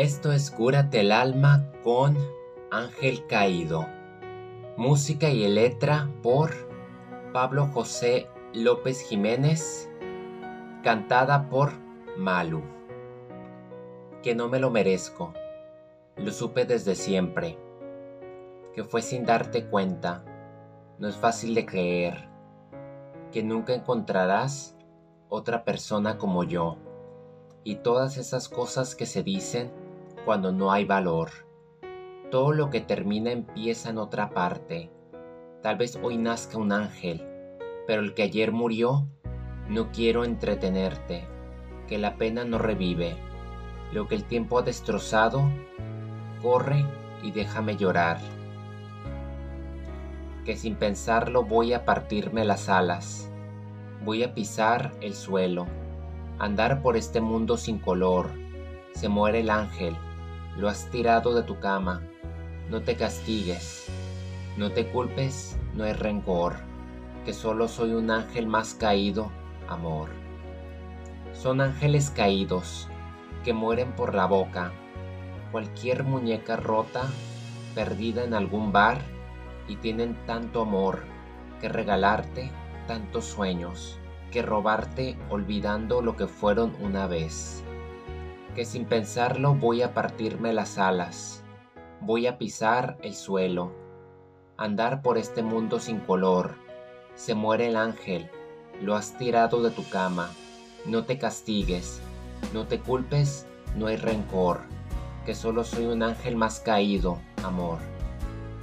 Esto es Cúrate el alma con Ángel Caído. Música y letra por Pablo José López Jiménez, cantada por Malu. Que no me lo merezco, lo supe desde siempre, que fue sin darte cuenta, no es fácil de creer, que nunca encontrarás otra persona como yo, y todas esas cosas que se dicen cuando no hay valor. Todo lo que termina empieza en otra parte. Tal vez hoy nazca un ángel, pero el que ayer murió, no quiero entretenerte, que la pena no revive. Lo que el tiempo ha destrozado, corre y déjame llorar. Que sin pensarlo voy a partirme las alas, voy a pisar el suelo, andar por este mundo sin color. Se muere el ángel, lo has tirado de tu cama, no te castigues, no te culpes, no hay rencor, que solo soy un ángel más caído, amor. Son ángeles caídos, que mueren por la boca, cualquier muñeca rota, perdida en algún bar, y tienen tanto amor que regalarte tantos sueños, que robarte olvidando lo que fueron una vez que sin pensarlo voy a partirme las alas, voy a pisar el suelo, andar por este mundo sin color. Se muere el ángel, lo has tirado de tu cama, no te castigues, no te culpes, no hay rencor, que solo soy un ángel más caído, amor.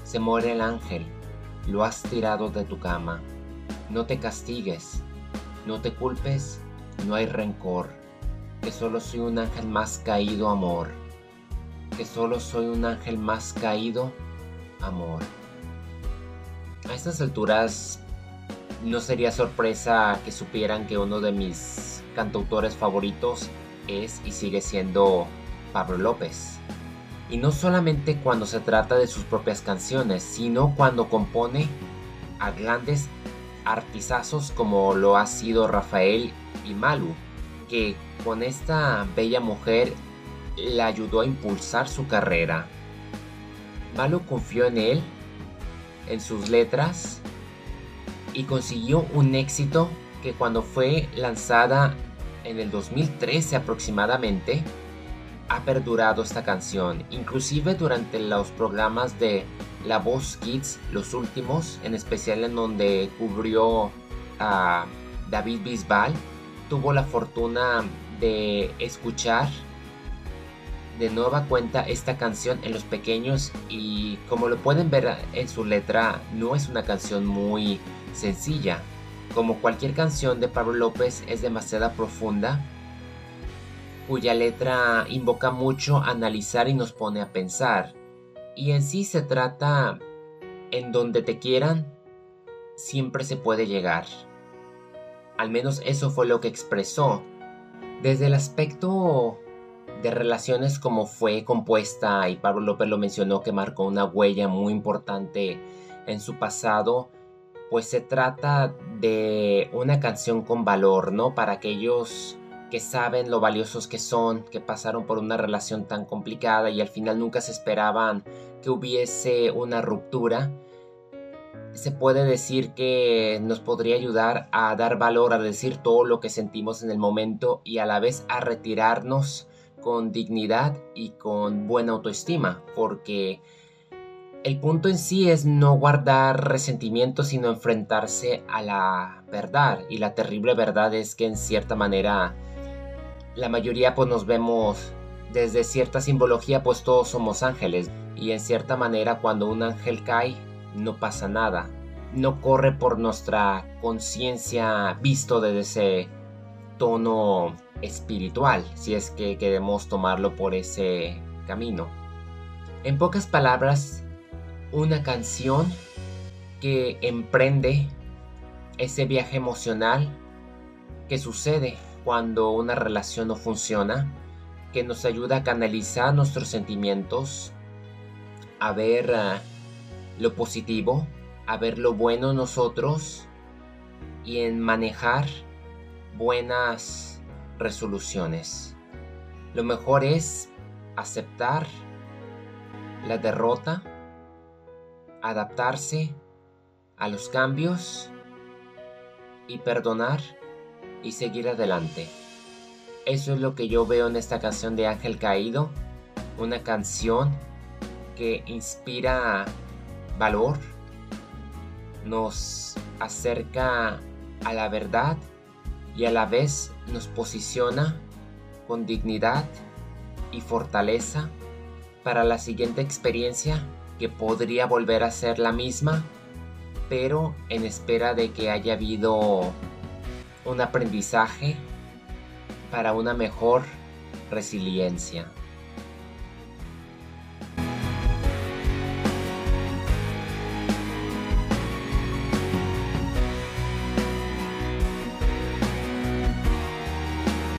Se muere el ángel, lo has tirado de tu cama, no te castigues, no te culpes, no hay rencor que solo soy un ángel más caído, amor. Que solo soy un ángel más caído, amor. A estas alturas no sería sorpresa que supieran que uno de mis cantautores favoritos es y sigue siendo Pablo López. Y no solamente cuando se trata de sus propias canciones, sino cuando compone a grandes artizazos como lo ha sido Rafael y Malu que con esta bella mujer le ayudó a impulsar su carrera. Malo confió en él, en sus letras, y consiguió un éxito que cuando fue lanzada en el 2013 aproximadamente, ha perdurado esta canción, inclusive durante los programas de La Voz Kids, los últimos, en especial en donde cubrió a David Bisbal, tuvo la fortuna de escuchar de nueva cuenta esta canción en los pequeños y como lo pueden ver en su letra no es una canción muy sencilla. Como cualquier canción de Pablo López es demasiado profunda, cuya letra invoca mucho a analizar y nos pone a pensar. Y en sí se trata en donde te quieran, siempre se puede llegar. Al menos eso fue lo que expresó. Desde el aspecto de relaciones como fue compuesta, y Pablo López lo mencionó que marcó una huella muy importante en su pasado, pues se trata de una canción con valor, ¿no? Para aquellos que saben lo valiosos que son, que pasaron por una relación tan complicada y al final nunca se esperaban que hubiese una ruptura se puede decir que nos podría ayudar a dar valor a decir todo lo que sentimos en el momento y a la vez a retirarnos con dignidad y con buena autoestima, porque el punto en sí es no guardar resentimiento, sino enfrentarse a la verdad. Y la terrible verdad es que en cierta manera la mayoría pues nos vemos desde cierta simbología pues todos somos ángeles. Y en cierta manera cuando un ángel cae no pasa nada. No corre por nuestra conciencia visto desde ese tono espiritual, si es que queremos tomarlo por ese camino. En pocas palabras, una canción que emprende ese viaje emocional que sucede cuando una relación no funciona, que nos ayuda a canalizar nuestros sentimientos, a ver ah, lo positivo, a ver lo bueno en nosotros y en manejar buenas resoluciones. Lo mejor es aceptar la derrota, adaptarse a los cambios y perdonar y seguir adelante. Eso es lo que yo veo en esta canción de Ángel Caído, una canción que inspira valor, nos acerca a la verdad y a la vez nos posiciona con dignidad y fortaleza para la siguiente experiencia que podría volver a ser la misma, pero en espera de que haya habido un aprendizaje para una mejor resiliencia.